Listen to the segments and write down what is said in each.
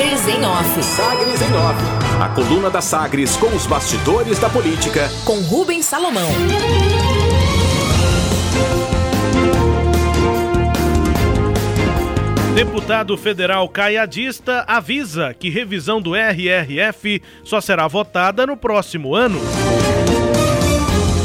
Sagres em Off. Sagres em Off. A coluna da Sagres com os bastidores da política. Com Rubens Salomão. Deputado federal caiadista avisa que revisão do RRF só será votada no próximo ano.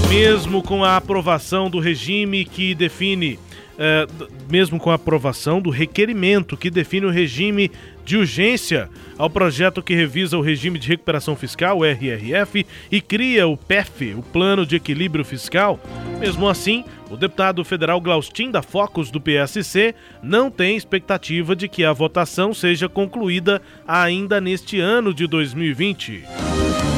Mesmo com a aprovação do regime que define é, mesmo com a aprovação do requerimento que define o regime de urgência ao projeto que revisa o regime de recuperação fiscal, RRF, e cria o PEF, o Plano de Equilíbrio Fiscal. Mesmo assim, o deputado federal Glaustin da Focus do PSC não tem expectativa de que a votação seja concluída ainda neste ano de 2020.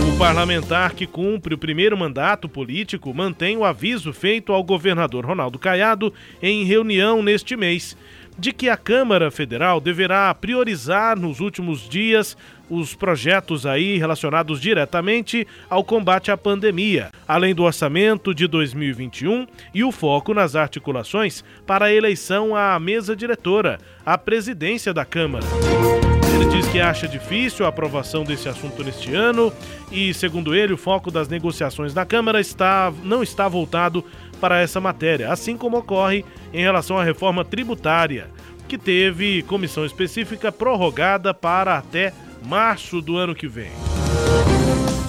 O parlamentar que cumpre o primeiro mandato político mantém o aviso feito ao governador Ronaldo Caiado em reunião neste mês de que a Câmara Federal deverá priorizar nos últimos dias os projetos aí relacionados diretamente ao combate à pandemia, além do orçamento de 2021 e o foco nas articulações para a eleição à mesa diretora, à presidência da Câmara. Ele diz que acha difícil a aprovação desse assunto neste ano e, segundo ele, o foco das negociações na Câmara está, não está voltado para essa matéria, assim como ocorre em relação à reforma tributária, que teve comissão específica prorrogada para até março do ano que vem.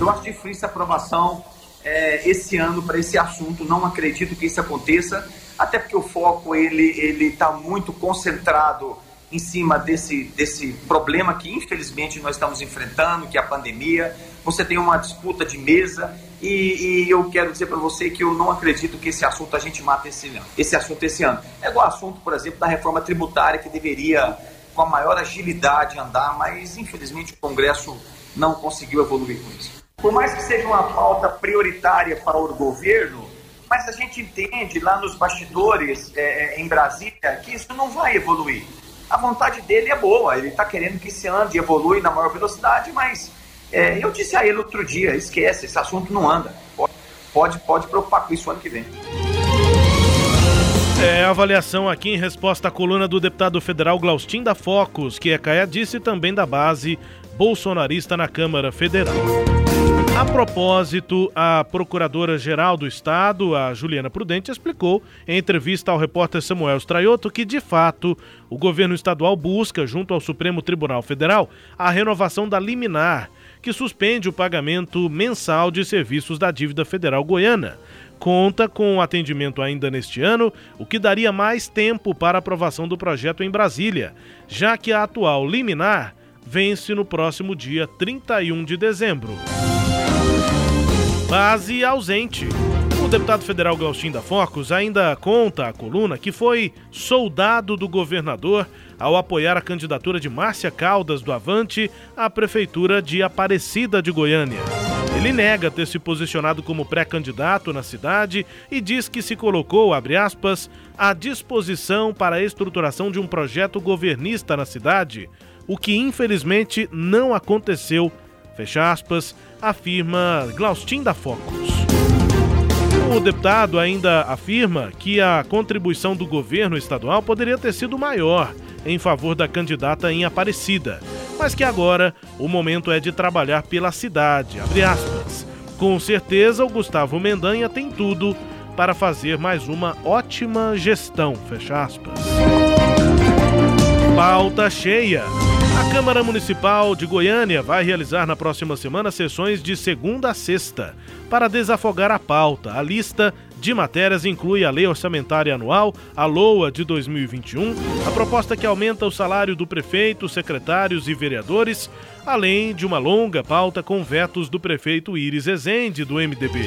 Eu acho difícil a aprovação é, esse ano para esse assunto, não acredito que isso aconteça, até porque o foco ele está muito concentrado em cima desse, desse problema que infelizmente nós estamos enfrentando, que é a pandemia. Você tem uma disputa de mesa e, e eu quero dizer para você que eu não acredito que esse assunto a gente mata esse, esse assunto esse ano. É igual o assunto, por exemplo, da reforma tributária que deveria com a maior agilidade andar, mas infelizmente o Congresso não conseguiu evoluir com isso. Por mais que seja uma pauta prioritária para o governo, mas a gente entende lá nos bastidores é, é em Brasília que isso não vai evoluir a vontade dele é boa, ele está querendo que se ande evolui na maior velocidade, mas é, eu disse a ele outro dia, esquece, esse assunto não anda. Pode, pode, preocupar com isso ano que vem. É, avaliação aqui em resposta à coluna do deputado federal Glaustin da Focus, que é caiadice e também da base bolsonarista na Câmara Federal. A propósito, a Procuradora-Geral do Estado, a Juliana Prudente, explicou em entrevista ao repórter Samuel Straioto que, de fato, o governo estadual busca, junto ao Supremo Tribunal Federal, a renovação da liminar, que suspende o pagamento mensal de serviços da dívida federal goiana. Conta com atendimento ainda neste ano, o que daria mais tempo para aprovação do projeto em Brasília, já que a atual liminar vence no próximo dia 31 de dezembro. Base ausente. O deputado federal Gauchinho da Focus ainda conta à coluna que foi soldado do governador ao apoiar a candidatura de Márcia Caldas do Avante à prefeitura de Aparecida de Goiânia. Ele nega ter se posicionado como pré-candidato na cidade e diz que se colocou, abre aspas, à disposição para a estruturação de um projeto governista na cidade, o que infelizmente não aconteceu fecha aspas, afirma Glaustin da Focus. O deputado ainda afirma que a contribuição do governo estadual poderia ter sido maior em favor da candidata em Aparecida, mas que agora o momento é de trabalhar pela cidade. Com certeza, o Gustavo Mendanha tem tudo para fazer mais uma ótima gestão. Fecha aspas. Pauta cheia. A Câmara Municipal de Goiânia vai realizar na próxima semana sessões de segunda a sexta. Para desafogar a pauta, a lista de matérias inclui a Lei Orçamentária Anual, a LOA de 2021, a proposta que aumenta o salário do prefeito, secretários e vereadores, além de uma longa pauta com vetos do prefeito Iris Ezende, do MDB.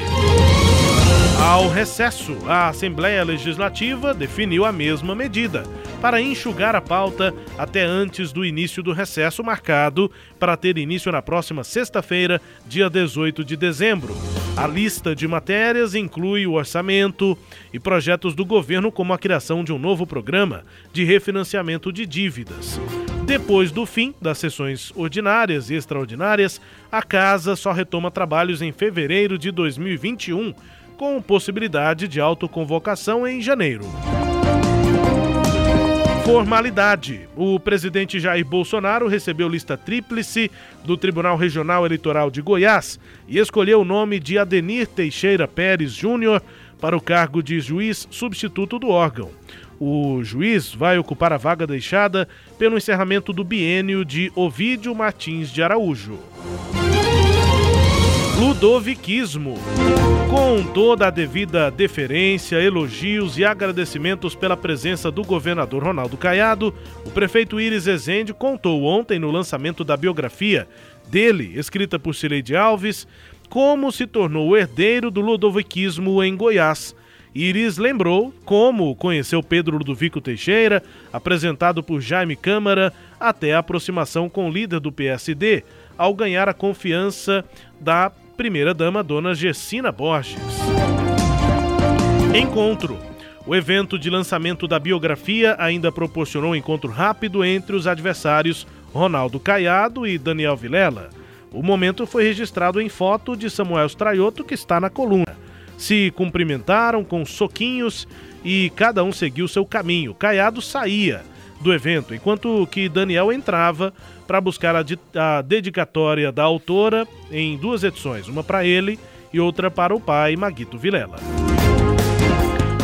Ao recesso, a Assembleia Legislativa definiu a mesma medida para enxugar a pauta até antes do início do recesso marcado para ter início na próxima sexta-feira, dia 18 de dezembro. A lista de matérias inclui o orçamento e projetos do governo, como a criação de um novo programa de refinanciamento de dívidas. Depois do fim das sessões ordinárias e extraordinárias, a Casa só retoma trabalhos em fevereiro de 2021 com possibilidade de autoconvocação em janeiro. Formalidade. O presidente Jair Bolsonaro recebeu lista tríplice do Tribunal Regional Eleitoral de Goiás e escolheu o nome de Adenir Teixeira Pérez Júnior para o cargo de juiz substituto do órgão. O juiz vai ocupar a vaga deixada pelo encerramento do biênio de Ovídio Martins de Araújo. Ludoviquismo. Com toda a devida deferência, elogios e agradecimentos pela presença do governador Ronaldo Caiado, o prefeito Iris Ezende contou ontem no lançamento da biografia dele, escrita por Cileide Alves, como se tornou herdeiro do ludoviquismo em Goiás. Iris lembrou como conheceu Pedro Ludovico Teixeira, apresentado por Jaime Câmara, até a aproximação com o líder do PSD, ao ganhar a confiança da primeira-dama Dona Gessina Borges. Encontro. O evento de lançamento da biografia ainda proporcionou um encontro rápido entre os adversários Ronaldo Caiado e Daniel Vilela. O momento foi registrado em foto de Samuel Straioto, que está na coluna. Se cumprimentaram com soquinhos e cada um seguiu seu caminho. Caiado saía do evento, enquanto que Daniel entrava para buscar a, a, dedicatória da autora em duas edições, uma para ele e outra para o pai Maguito Vilela.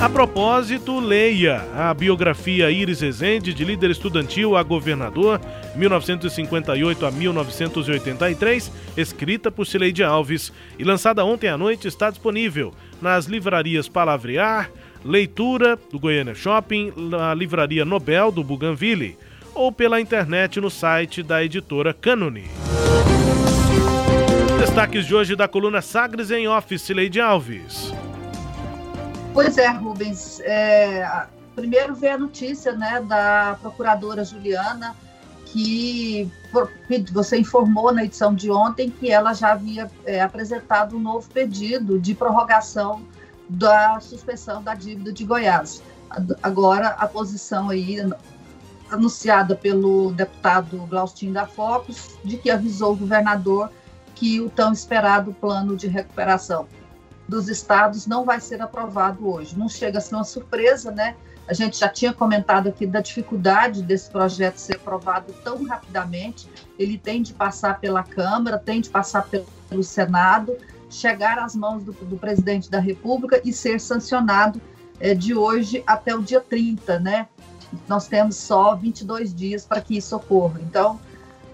A propósito, leia a biografia Iris Rezende, de líder estudantil a governador, 1958 a 1983, escrita por Cileide Alves e lançada ontem à noite, está disponível nas livrarias Palavrear, Leitura do Goiânia Shopping, na Livraria Nobel do Bougainville ou pela internet no site da editora Canone. Destaques de hoje da coluna Sagres em Office, Leide Alves. Pois é, Rubens. É, primeiro veio a notícia né, da procuradora Juliana, que você informou na edição de ontem que ela já havia é, apresentado um novo pedido de prorrogação da suspensão da dívida de Goiás. Agora, a posição aí anunciada pelo deputado Glaustin da Focus, de que avisou o governador que o tão esperado plano de recuperação dos estados não vai ser aprovado hoje. Não chega a ser uma surpresa, né? A gente já tinha comentado aqui da dificuldade desse projeto ser aprovado tão rapidamente. Ele tem de passar pela Câmara, tem de passar pelo Senado, chegar às mãos do, do presidente da República e ser sancionado é, de hoje até o dia 30, né? Nós temos só 22 dias para que isso ocorra. Então,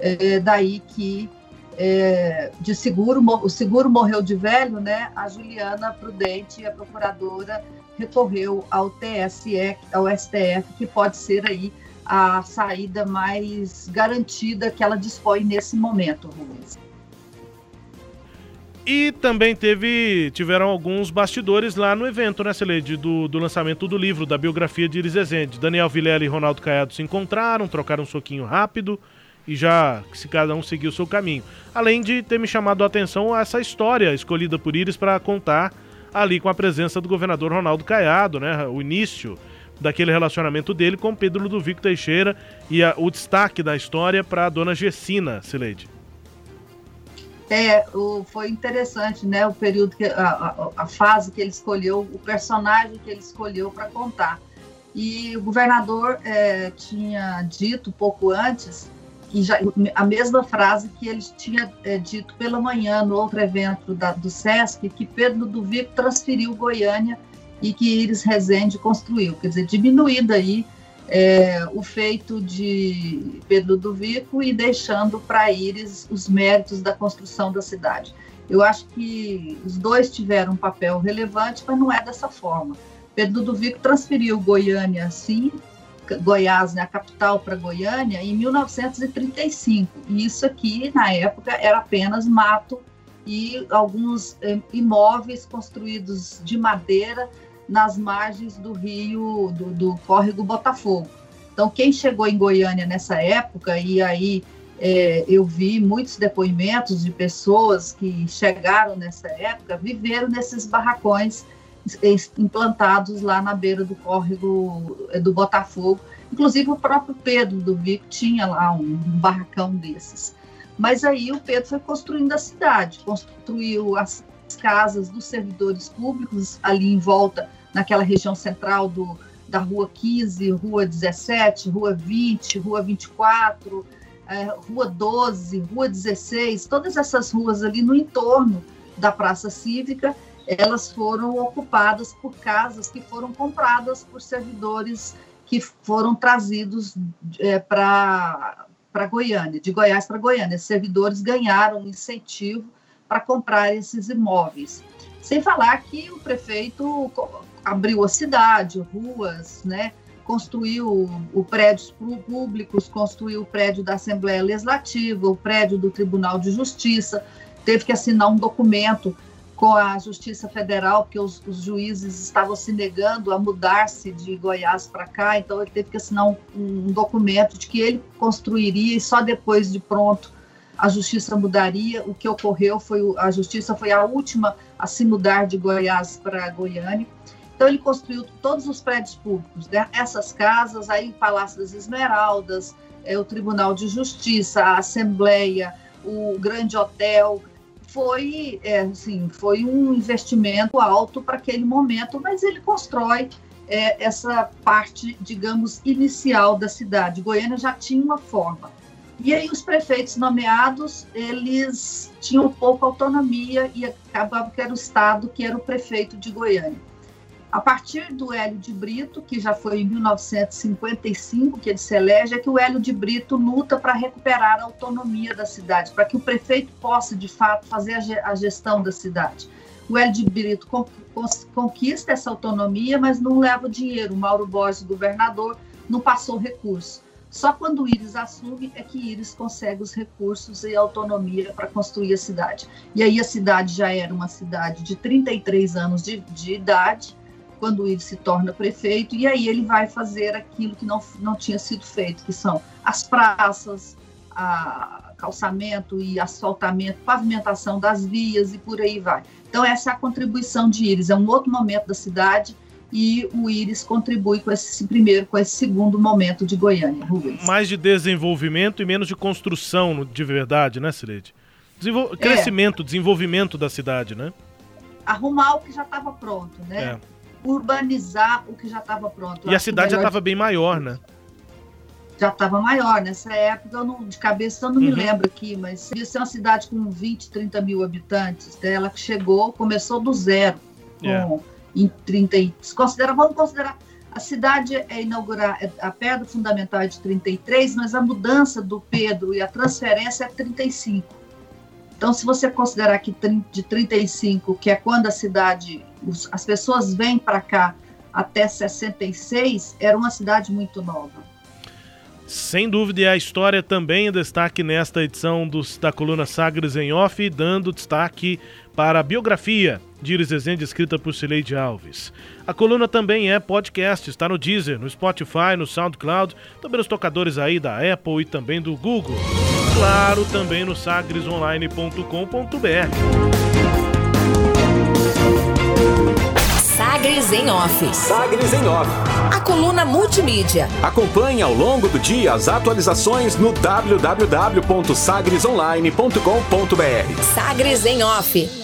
é daí que é, de seguro, o seguro morreu de velho, né? A Juliana Prudente, a procuradora, recorreu ao TSE, ao STF, que pode ser aí a saída mais garantida que ela dispõe nesse momento, Rubens. E também teve tiveram alguns bastidores lá no evento, né, Celede, do, do lançamento do livro, da biografia de Iris Ezende. Daniel Vilela e Ronaldo Caiado se encontraram, trocaram um soquinho rápido e já se cada um seguiu o seu caminho. Além de ter me chamado a atenção essa história escolhida por Iris para contar ali com a presença do governador Ronaldo Caiado, né, o início daquele relacionamento dele com Pedro Ludovico Teixeira e a, o destaque da história para a dona Gessina, Celede. É, o, foi interessante, né? O período, que, a, a, a, fase que ele escolheu, o personagem que ele escolheu para contar. E o governador é, tinha dito pouco antes, e já, a mesma frase que ele tinha é, dito pela manhã no outro evento da, do SESC, que Pedro do Vico transferiu Goiânia e que Iris Rezende construiu. Quer dizer, diminuído aí é, o feito de Pedro do Vico e deixando para Íris os méritos da construção da cidade. Eu acho que os dois tiveram um papel relevante, mas não é dessa forma. Pedro do Vico transferiu Goiânia, sim, Goiás, né, a capital, para Goiânia, em 1935. E isso aqui, na época, era apenas mato e alguns é, imóveis construídos de madeira nas margens do rio, do, do córrego Botafogo. Então, quem chegou em Goiânia nessa época, e aí é, eu vi muitos depoimentos de pessoas que chegaram nessa época, viveram nesses barracões implantados lá na beira do córrego é, do Botafogo. Inclusive, o próprio Pedro do Vico tinha lá um, um barracão desses. Mas aí o Pedro foi construindo a cidade, construiu as casas dos servidores públicos ali em volta, naquela região central do, da Rua 15, Rua 17, Rua 20, Rua 24, é, Rua 12, Rua 16, todas essas ruas ali no entorno da Praça Cívica, elas foram ocupadas por casas que foram compradas por servidores que foram trazidos é, para Goiânia, de Goiás para Goiânia. Esses servidores ganharam um incentivo para comprar esses imóveis. Sem falar que o prefeito abriu a cidade, ruas, né? construiu o prédios públicos, construiu o prédio da Assembleia Legislativa, o prédio do Tribunal de Justiça, teve que assinar um documento com a Justiça Federal, porque os, os juízes estavam se negando a mudar-se de Goiás para cá, então ele teve que assinar um, um, documento de que ele construiria e só depois de pronto a Justiça mudaria. O que ocorreu foi a Justiça foi a última a se mudar de Goiás para Goiânia. Então ele construiu todos os prédios públicos, né? essas casas, aí Palácio das Esmeraldas, é, o Tribunal de Justiça, a Assembleia, o Grande Hotel, foi, é, assim, foi um investimento alto para aquele momento, mas ele constrói é, essa parte, digamos, inicial da cidade. Goiânia já tinha uma forma. E aí os prefeitos nomeados, eles tinham pouca autonomia e acabava que era o Estado que era o prefeito de Goiânia. A partir do Hélio de Brito, que já foi em 1955 que ele se elege, é que o Hélio de Brito luta para recuperar a autonomia da cidade, para que o prefeito possa, de fato, fazer a gestão da cidade. O Hélio de Brito conquista essa autonomia, mas não leva dinheiro. O Mauro Borges, governador, não passou recurso. Só quando Íris assume é que Íris consegue os recursos e autonomia para construir a cidade. E aí a cidade já era uma cidade de 33 anos de, de idade, quando ele se torna prefeito, e aí ele vai fazer aquilo que não, não tinha sido feito, que são as praças, a calçamento e asfaltamento, pavimentação das vias e por aí vai. Então essa é a contribuição de Íris, é um outro momento da cidade e o Íris contribui com esse primeiro, com esse segundo momento de Goiânia, Rubens. Mais de desenvolvimento e menos de construção de verdade, né, Cileide? Desenvol... É. Crescimento, desenvolvimento da cidade, né? Arrumar o que já estava pronto, né? É urbanizar o que já estava pronto. E a cidade já estava bem maior, né? Já estava maior. Nessa época, eu não, de cabeça eu não uhum. me lembro aqui, mas devia ser uma cidade com 20, 30 mil habitantes. Ela que chegou, começou do zero. Yeah. Com, em 30, considera, vamos considerar a cidade é inaugurar, é, a pedra fundamental é de 33, mas a mudança do Pedro e a transferência é 35. Então, se você considerar que de 35, que é quando a cidade, as pessoas vêm para cá até 66, era uma cidade muito nova. Sem dúvida, e a história também é destaque nesta edição dos, da coluna Sagres em Off, dando destaque para a biografia de Iris Rezende, escrita por Cileide Alves. A coluna também é podcast, está no Deezer, no Spotify, no SoundCloud, também nos tocadores aí da Apple e também do Google. Claro, também no sagresonline.com.br. Sagres em Off. Sagres em Off. A coluna multimídia. Acompanhe ao longo do dia as atualizações no www.sagresonline.com.br. Sagres em Off.